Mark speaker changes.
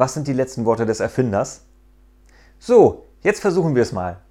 Speaker 1: Was sind die letzten Worte des Erfinders? So, jetzt versuchen wir es mal.